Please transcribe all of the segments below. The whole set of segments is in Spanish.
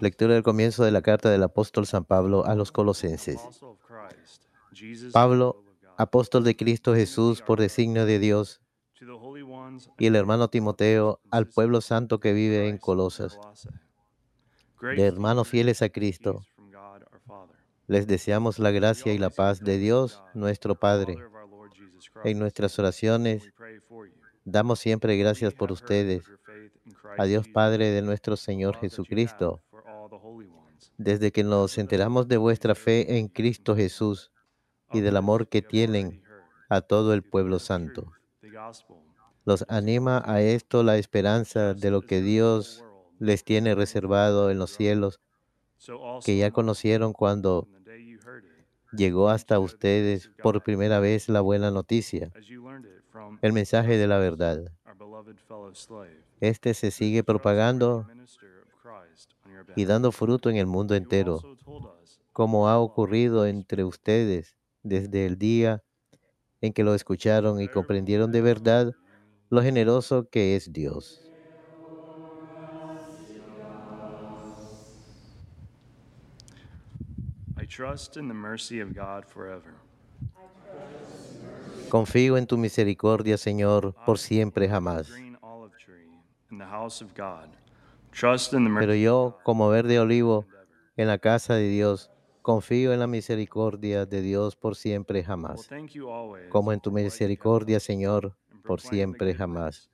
Lectura del comienzo de la carta del apóstol San Pablo a los colosenses. Pablo, apóstol de Cristo Jesús por designio de Dios, y el hermano Timoteo al pueblo santo que vive en Colosas, de hermanos fieles a Cristo. Les deseamos la gracia y la paz de Dios, nuestro Padre. En nuestras oraciones damos siempre gracias por ustedes, a Dios Padre de nuestro Señor Jesucristo, desde que nos enteramos de vuestra fe en Cristo Jesús y del amor que tienen a todo el pueblo santo. Los anima a esto la esperanza de lo que Dios les tiene reservado en los cielos, que ya conocieron cuando llegó hasta ustedes por primera vez la buena noticia, el mensaje de la verdad. Este se sigue propagando y dando fruto en el mundo entero, como ha ocurrido entre ustedes desde el día en que lo escucharon y comprendieron de verdad lo generoso que es Dios. I trust in the mercy of God forever. Confío en tu misericordia, Señor, por siempre jamás. Pero yo, como verde olivo en la casa de Dios, confío en la misericordia de Dios por siempre jamás. Como en tu misericordia, Señor, por siempre jamás.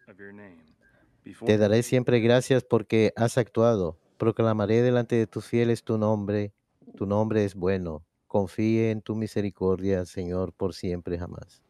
Te daré siempre gracias porque has actuado. Proclamaré delante de tus fieles tu nombre. Tu nombre es bueno. Confíe en tu misericordia, Señor, por siempre jamás.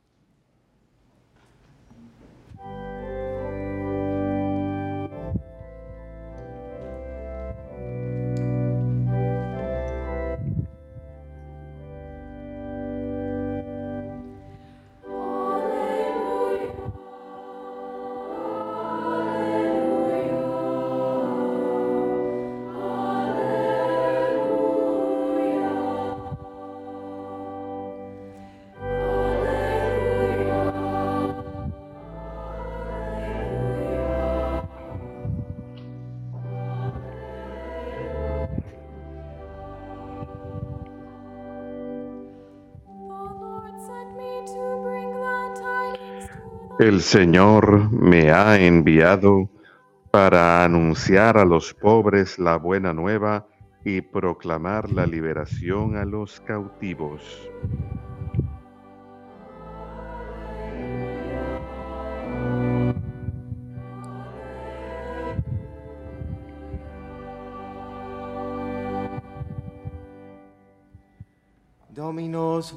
El Señor me ha enviado para anunciar a los pobres la buena nueva y proclamar la liberación a los cautivos. Dominos.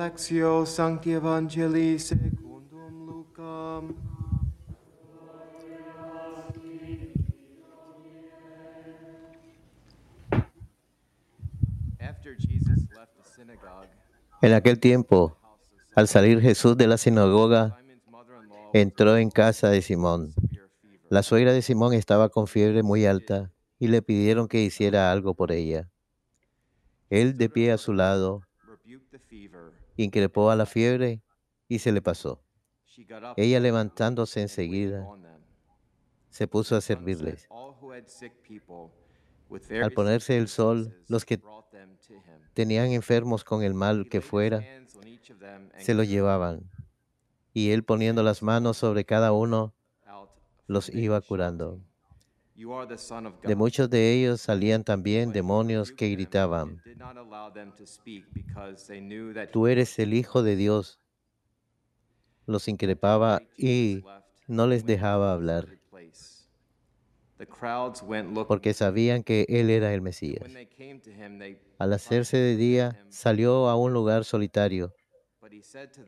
Lectio Sancti Evangelii secundum Lucam. En aquel tiempo, al salir Jesús de la sinagoga, entró en casa de Simón. La suegra de Simón estaba con fiebre muy alta y le pidieron que hiciera algo por ella. Él, de pie a su lado. Increpó a la fiebre y se le pasó. Ella levantándose enseguida, se puso a servirles. Al ponerse el sol, los que tenían enfermos con el mal que fuera, se los llevaban. Y él poniendo las manos sobre cada uno, los iba curando. De God." muchos de ellos salían también demonios que gritaban, tú eres el Hijo de Dios. Los increpaba y no les dejaba hablar, porque sabían que él era el Mesías. Al hacerse de día, salió a un lugar solitario.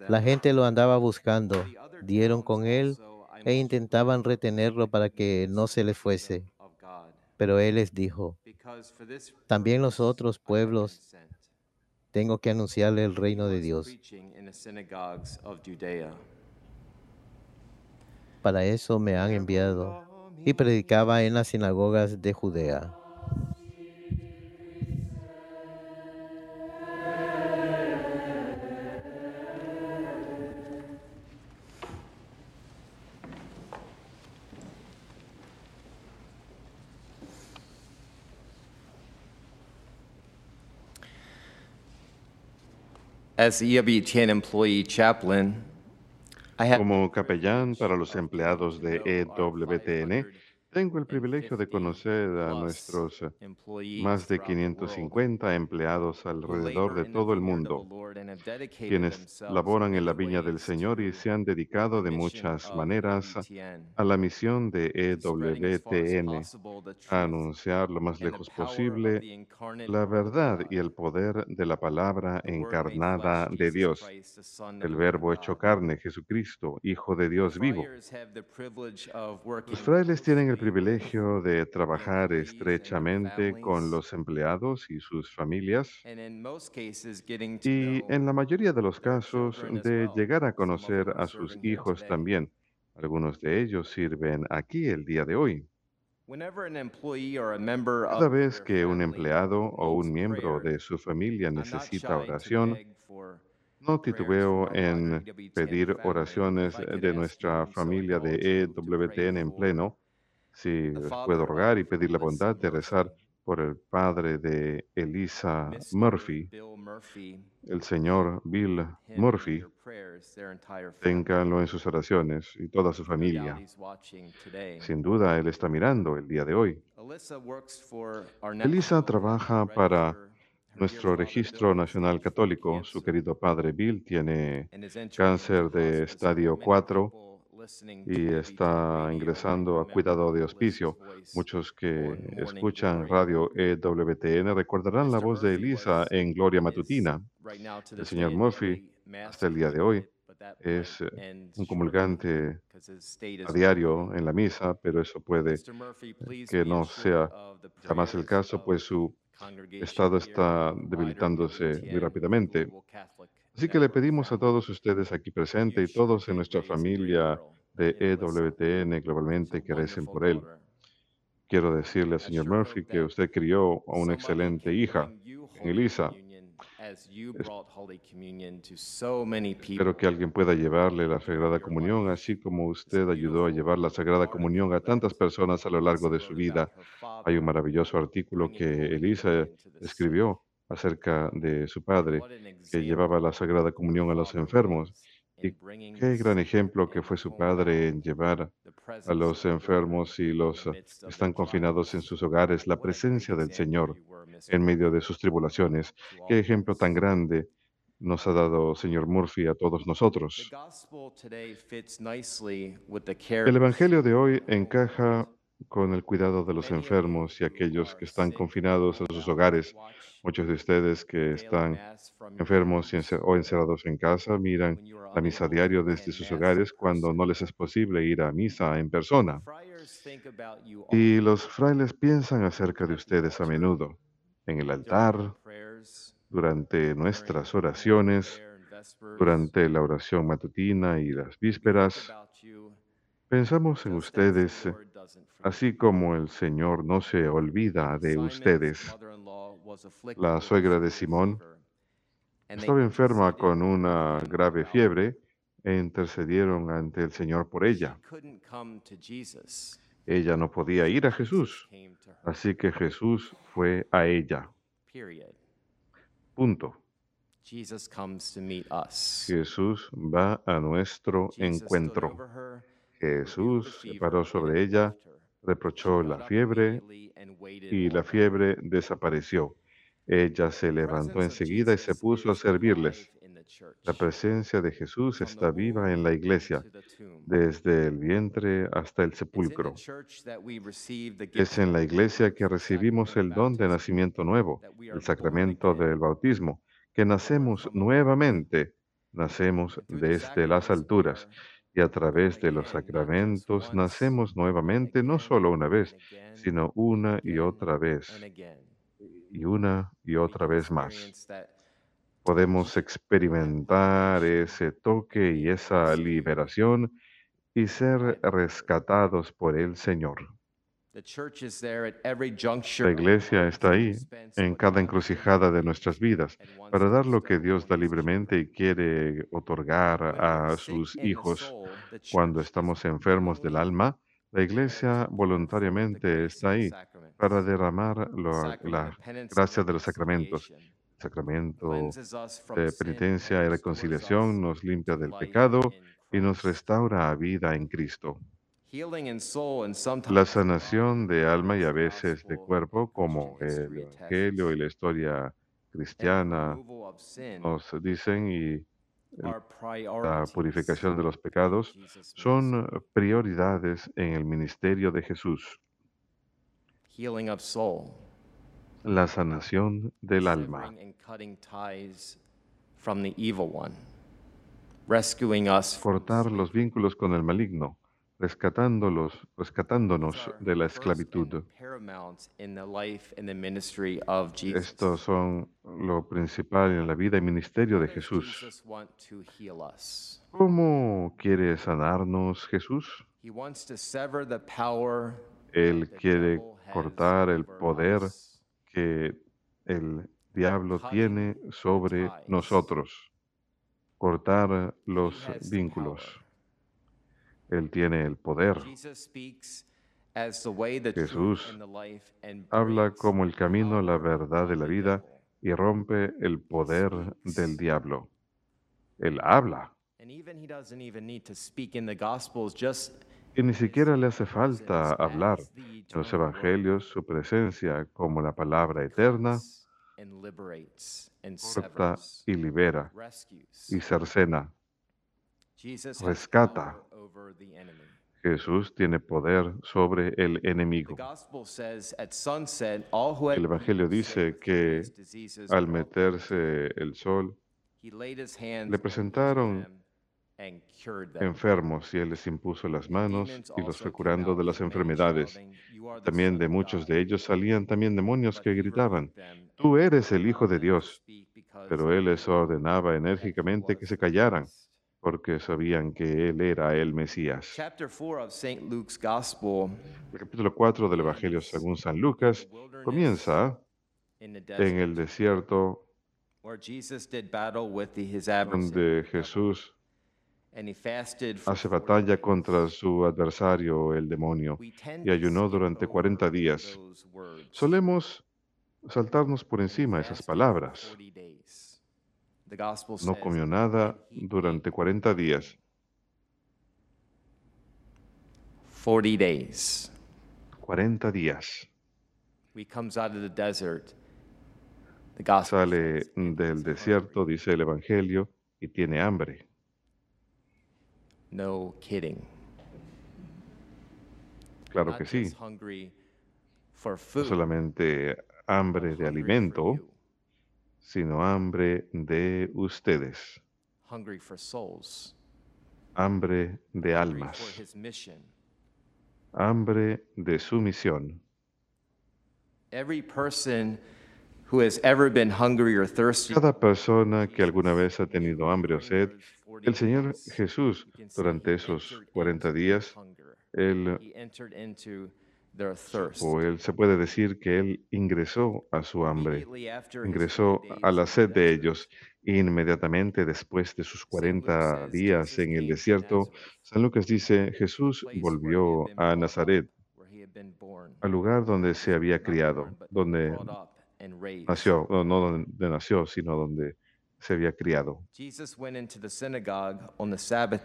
La gente lo andaba buscando, "The other dieron con él e intentaban retenerlo para que no se le fuese. Pero él les dijo, También los otros pueblos sent." tengo que anunciarle el reino de Dios. Para eso me han enviado. Y predicaba en las sinagogas de Judea. As EWTN employee chaplain, Como capellán para los empleados de E EWTN, tengo el privilegio de conocer a nuestros eh, más de 550 empleados alrededor de todo el mundo, quienes laboran en la viña del Señor y se han dedicado de muchas maneras a la misión de E EWTN, a anunciar lo más lejos posible la verdad y el poder de la palabra encarnada de Dios, el Verbo hecho carne, Jesucristo, Hijo de Dios vivo. Los frailes tienen el privilegio de trabajar estrechamente con los empleados y sus familias y en la mayoría de los casos de llegar a conocer a sus hijos también. Algunos de ellos sirven aquí el día de hoy. Cada vez que un empleado o un miembro de su familia necesita oración, no titubeo en pedir oraciones de nuestra familia de E EWTN en pleno. Si puedo rogar y pedir la bondad de rezar por el padre de Elisa Murphy, el señor Bill Murphy, ténganlo en sus oraciones y toda su familia. Sin duda, él está mirando el día de hoy. Elisa trabaja para nuestro registro nacional católico. Su querido padre Bill tiene cáncer de estadio 4 y está ingresando a cuidado de hospicio. Muchos que escuchan radio EWTN recordarán la voz de Elisa en Gloria Matutina. El señor Murphy, hasta el día de hoy, es eh, un comulgante a diario en la misa, pero eso puede que no sea jamás el caso, pues su estado está debilitándose muy rápidamente. Así que le pedimos a todos ustedes aquí presentes y todos en nuestra familia de EWTN globalmente que recen por él. Quiero decirle al señor Murphy que usted crió a una excelente hija, en Elisa. Espero que alguien pueda llevarle la Sagrada Comunión, así como usted ayudó a llevar la Sagrada Comunión a tantas personas a lo largo de su vida. Hay un maravilloso artículo que Elisa escribió acerca de su padre, que llevaba la Sagrada Comunión a los enfermos. Y qué gran ejemplo que fue su padre en llevar a los enfermos y los que están confinados en sus hogares la presencia del Señor en medio de sus tribulaciones. Qué ejemplo tan grande nos ha dado señor Murphy a todos nosotros. El Evangelio de hoy encaja con el cuidado de los enfermos y aquellos que están confinados en sus hogares. Muchos de ustedes que están enfermos o encerrados en casa miran la misa diario desde sus hogares cuando no les es posible ir a misa en persona. Y los frailes piensan acerca de ustedes a menudo, en el altar, durante nuestras oraciones, durante la oración matutina y las vísperas. Pensamos en ustedes, así como el Señor no se olvida de ustedes. La suegra de Simón estaba enferma con una grave fiebre e intercedieron ante el Señor por ella. Ella no podía ir a Jesús, así que Jesús fue a ella. Punto. Jesús va a nuestro encuentro. Jesús se paró sobre ella, reprochó la fiebre y la fiebre desapareció. Ella se levantó enseguida y se puso a servirles. La presencia de Jesús está viva en la iglesia, desde el vientre hasta el sepulcro. Es en la iglesia que recibimos el don de nacimiento nuevo, el sacramento del bautismo, que nacemos nuevamente, nacemos desde las alturas y a través de los sacramentos nacemos nuevamente no solo una vez, sino una y otra vez, y una y otra vez más. Podemos experimentar ese toque y esa liberación y ser rescatados por el Señor. La iglesia está ahí, en cada encrucijada de nuestras vidas, para dar lo que Dios da libremente y quiere otorgar a sus hijos. Cuando estamos enfermos del alma, la iglesia voluntariamente está ahí para derramar lo- la gracia de los sacramentos, sacramento us from de penitencia y reconciliación nos limpia del pecado y nos restaura a vida en Cristo. La sanación de alma y a veces de cuerpo, como el Evangelio y la historia cristiana nos dicen, y la purificación de los pecados son prioridades en el ministerio de Jesús. La sanación del alma. cortar los vínculos con el maligno, rescatándolos, rescatándonos de la esclavitud. Estos son lo principal en la vida y ministerio de Jesús. ¿Cómo quiere sanarnos Jesús? Él quiere cortar el poder que el diablo tiene sobre nosotros, cortar los vínculos. Él tiene el poder. Jesús Habla como el camino, la verdad de la vida y rompe el poder del diablo. Él habla. Y ni siquiera le hace falta hablar. En los evangelios, su presencia como la palabra eterna corta y libera y cercena. Rescata. Jesús tiene poder sobre el enemigo. El Evangelio dice que Al meterse el sol, le presentaron enfermos y Él les impuso las manos y los fue curando de las enfermedades. shouting, "You are the También de muchos God." de ellos salían también demonios que gritaban, Tú eres el Hijo de Dios. Pero Él les ordenaba enérgicamente que se callaran. Porque sabían que Él era el Mesías. Chapter 4 of St. Luke's Gospel El capítulo 4 del Evangelio según San Lucas comienza en el desierto donde Jesús hace 40 batalla contra su adversario, el demonio, y ayunó durante 40 over días. Solemos saltarnos por encima esas palabras. 40 days. The gospel No comió nada "And he durante ate 40 días. 40 days. 40 días. He comes out of the desert. The gospel Sale says, "And del desierto, hungry." dice el Evangelio, y tiene hambre. No kidding. Claro que sí. No solamente hambre de alimento, sino hambre de ustedes. hungry for souls, Hambre de almas. for his mission. Hambre de su misión. Every person who has ever been hungry or thirsty. Cada persona que alguna vez ha tenido hambre o sed, el Señor Jesús, durante esos entered 40 into their días. Él, O él se puede decir que Él ingresó a su hambre, ingresó 40 a la sed de ellos. Inmediatamente después de sus St. Luke 40 says días en el desierto, San Lucas dice, Jesús volvió a Nazaret, al lugar donde se había criado, donde nació, no, no donde nació, sino donde se había criado.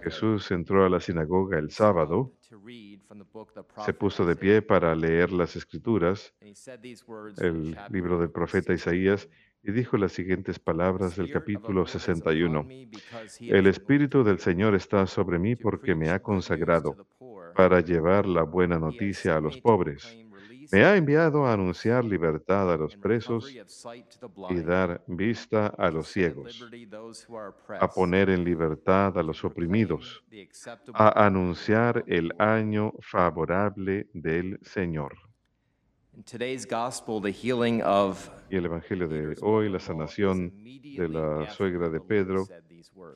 Jesús entró a la sinagoga el sábado, se puso de pie para leer las escrituras, el libro del profeta 61. Isaías, y dijo las siguientes palabras del capítulo Lord is upon 61. me because he El Espíritu del Señor está sobre mí porque me ha consagrado para llevar la buena noticia a los pobres. Me ha enviado a anunciar libertad a los presos y dar vista a los ciegos, a poner en libertad a los oprimidos, a anunciar el año favorable del Señor. Y el Evangelio de hoy, la sanación de la suegra de Pedro,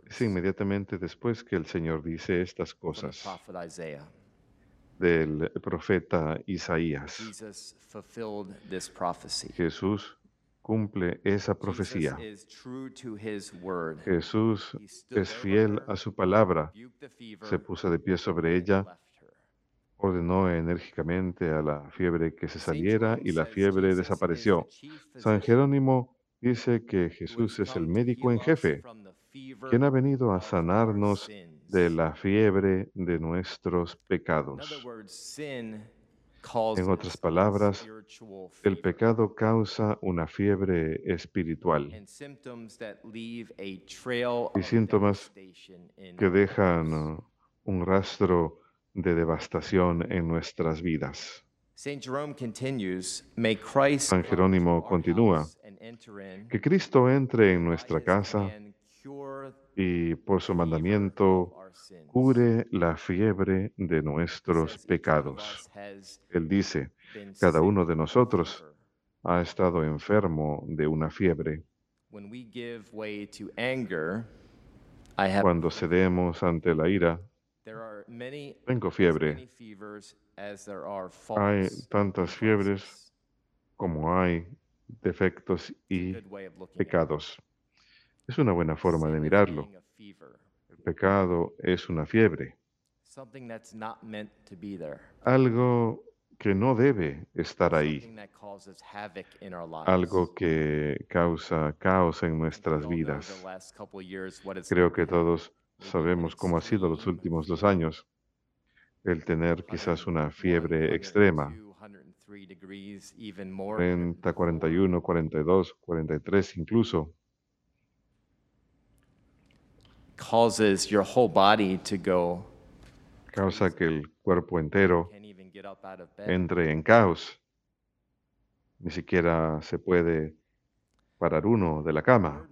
es inmediatamente después que el Señor dice estas cosas. Del profeta Isaías. Jesús cumple esa profecía. Jesús es fiel a su palabra, se puso de pie sobre ella, ordenó enérgicamente a la fiebre que se saliera y la fiebre desapareció. San Jerónimo dice que Jesús es el médico en jefe, quien ha venido a sanarnos de la fiebre de nuestros pecados. En otras palabras, El pecado causa una fiebre espiritual y síntomas que dejan uh, un rastro de devastación en nuestras vidas. San San Jerónimo continúa, Que Cristo entre en nuestra casa y por su mandamiento cure la fiebre de nuestros pecados. Él dice, cada uno de nosotros ha estado enfermo de una fiebre. Cuando cedemos ante la ira, tengo fiebre. Hay tantas fiebres como hay defectos y pecados. Es una buena forma de mirarlo. El pecado es una fiebre, algo que no debe estar ahí, algo que causa caos en nuestras vidas. Creo que todos sabemos cómo ha sido los últimos dos años. El tener quizás una fiebre extrema, 40, 41, 42, 43 incluso. Causes your whole body to go causa que el cuerpo entero entre en caos. Ni siquiera se puede parar uno de la cama.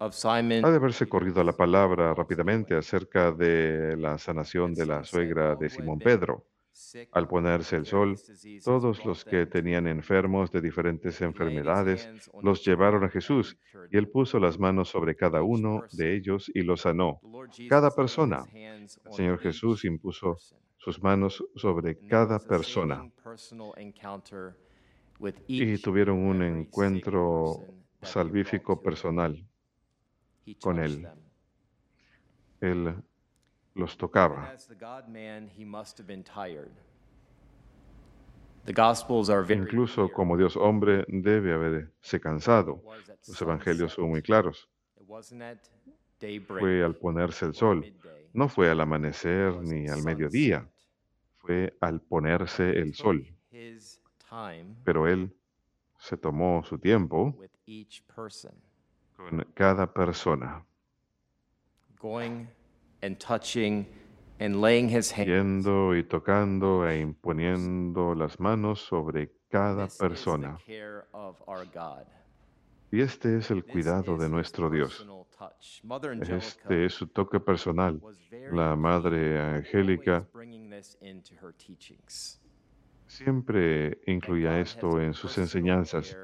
Ha de haberse corrido la palabra rápidamente acerca de la sanación de la suegra de Simón Pedro. Al ponerse el sol, todos los que tenían enfermos de diferentes enfermedades los llevaron a Jesús y él puso las manos sobre cada uno de ellos y los sanó. Cada persona. El Señor Jesús impuso sus manos sobre cada persona y tuvieron un encuentro salvífico personal. Con él. Él los tocaba. Incluso como Dios hombre debe haberse cansado. Los evangelios son muy claros. Fue al ponerse el sol. No fue al amanecer ni al mediodía. Fue al ponerse el sol. Pero Él se tomó su tiempo con cada persona, going and touching and laying his hands. yendo y tocando e imponiendo las manos sobre cada This is the persona. care of our God. Y este es el cuidado de nuestro Dios. Este es su toque personal. La Madre Angélica siempre incluía esto en sus enseñanzas,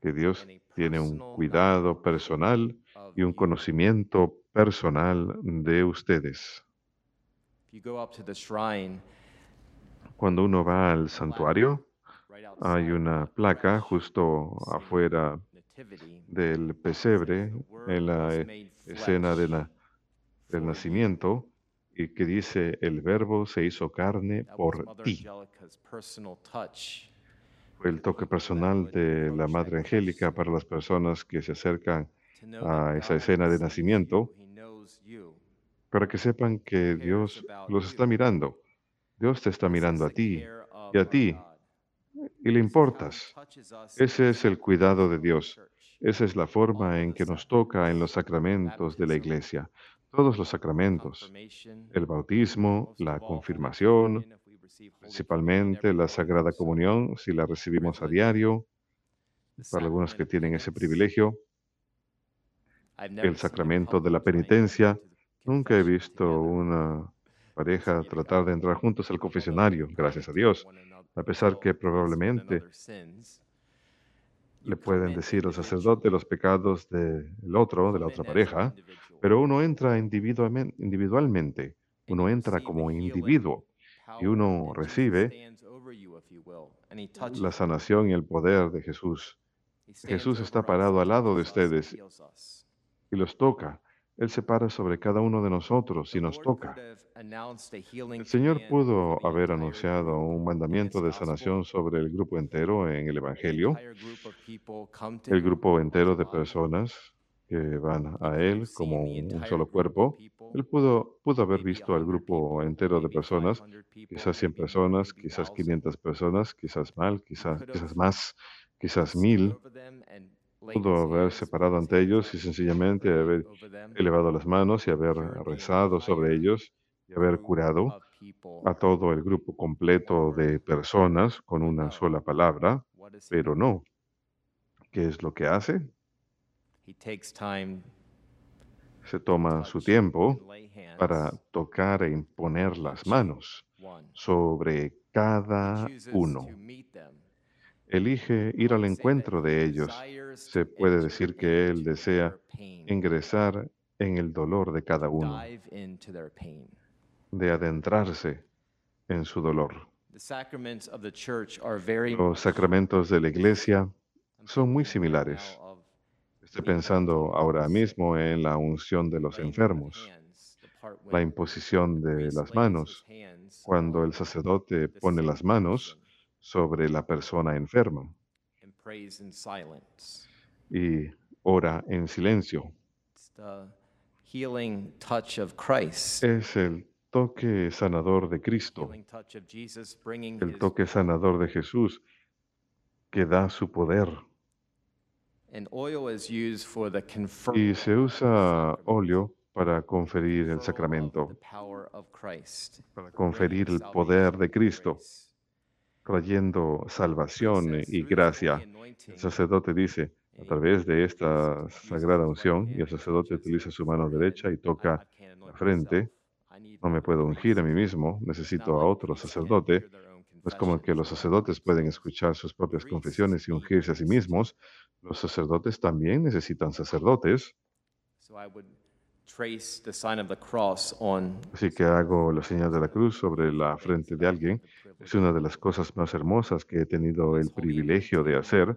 que Dios tiene un cuidado personal y un conocimiento personal de ustedes. Cuando uno va al santuario, hay una placa justo afuera del pesebre, en la e- escena de na- del nacimiento, y que dice, el verbo se hizo carne por ti. Fue el toque personal de la Madre Angélica para las personas que se acercan a esa escena de nacimiento, para que sepan que Dios los está mirando. Dios te está mirando a ti y a ti, y le importas. Ese es el cuidado de Dios. Esa es la forma en que nos toca en los sacramentos de la iglesia. Todos los sacramentos. El bautismo, la confirmación, principalmente la. Sagrada Comunión, si la recibimos a diario, para algunos que tienen ese privilegio. El sacramento de la penitencia. Nunca he visto una pareja tratar de entrar juntos al confesionario, gracias a Dios. A pesar que probablemente le pueden decir al sacerdote los pecados del otro, de la otra pareja, pero uno entra individualmen- individualmente, uno entra como individuo y uno recibe la sanación y el poder de Jesús Jesús está parado al lado de ustedes. Y los toca Él se para sobre cada uno de nosotros y nos toca. El Señor pudo haber anunciado un mandamiento de sanación sobre el grupo entero en el Evangelio, el grupo entero de personas que van a Él como un solo cuerpo. Él pudo, pudo haber visto al 100 grupo entero de personas, 500 people, quizás 100 maybe more, personas, quizás 1,000. 500 personas, quizás mal, quizás, más, quizás mil. Pudo his haberse hands, put parado his ante ellos y sencillamente haber elevado las manos y haber rezado sobre ellos y haber curado a todo el grupo completo de personas con una sola palabra, pero no. ¿Qué es lo que hace? Se to toma su tiempo para tocar e on imponer las manos sobre cada uno. Elige ir al encuentro de ellos. Se puede decir que Él desea ingresar en el dolor de cada uno, de adentrarse en su dolor. Los sacramentos de la iglesia son muy similares. Estoy pensando ahora mismo en la unción de los enfermos, la imposición de las manos, cuando el sacerdote pone las manos sobre la persona enferma and prays in silence. y ora en silencio. It's the healing touch of Christ, Es el toque sanador de Cristo, el toque sanador de Jesús que da su poder. Y se usa óleo para conferir el sacramento, para conferir el poder de Cristo. Trayendo salvación y "Through this gracia. El anointing," sacerdote dice, a través de esta sagrada unción, y el sacerdote utiliza su mano derecha y "I- toca la frente, no me puedo ungir a priest." mí mismo, necesito a otro sacerdote. No es como que los sacerdotes pueden escuchar sus propias confesiones y ungirse a sí mismos. Los sacerdotes también necesitan sacerdotes. So I would trace the sign of the cross on Así que hago la señal de la cruz sobre la frente de alguien. Es una de las cosas más hermosas que he tenido el privilegio de hacer.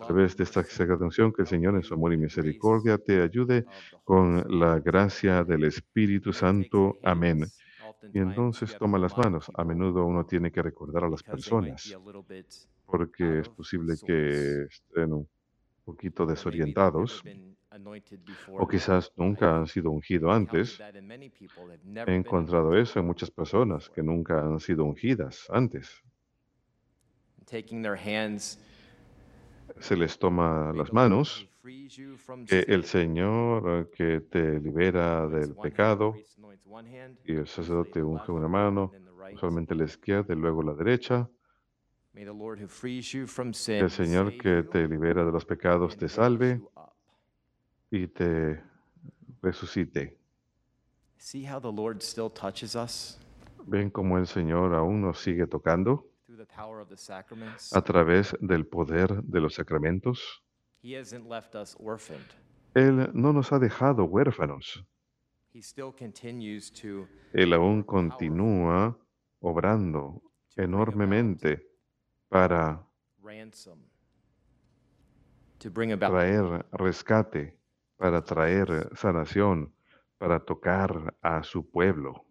A través de esta sagrada unción, que el Señor en su amor y misericordia te ayude con la gracia del Espíritu Santo. Amén. Y entonces toma las manos. A menudo uno tiene que recordar a las personas porque es posible que estén un poquito desorientados o quizás nunca han sido ungidos antes. He encontrado eso en muchas personas que nunca han sido ungidas antes. Se les toma las manos, que el Señor eh, que te libera del pecado y el sacerdote unge una mano, usualmente la izquierda y luego la derecha. Que el Señor que te libera de los pecados te salve. Y te resucite. See how the Lord still touches us Ven cómo el Señor aún nos sigue tocando through the power of the sacraments? a través del poder de los sacramentos. He hasn't left us orphaned. Él no nos ha dejado huérfanos. He still continues to Él aún continúa obrando enormemente para ransom, to bring about traer rescate, para traer sanación, para tocar a su pueblo.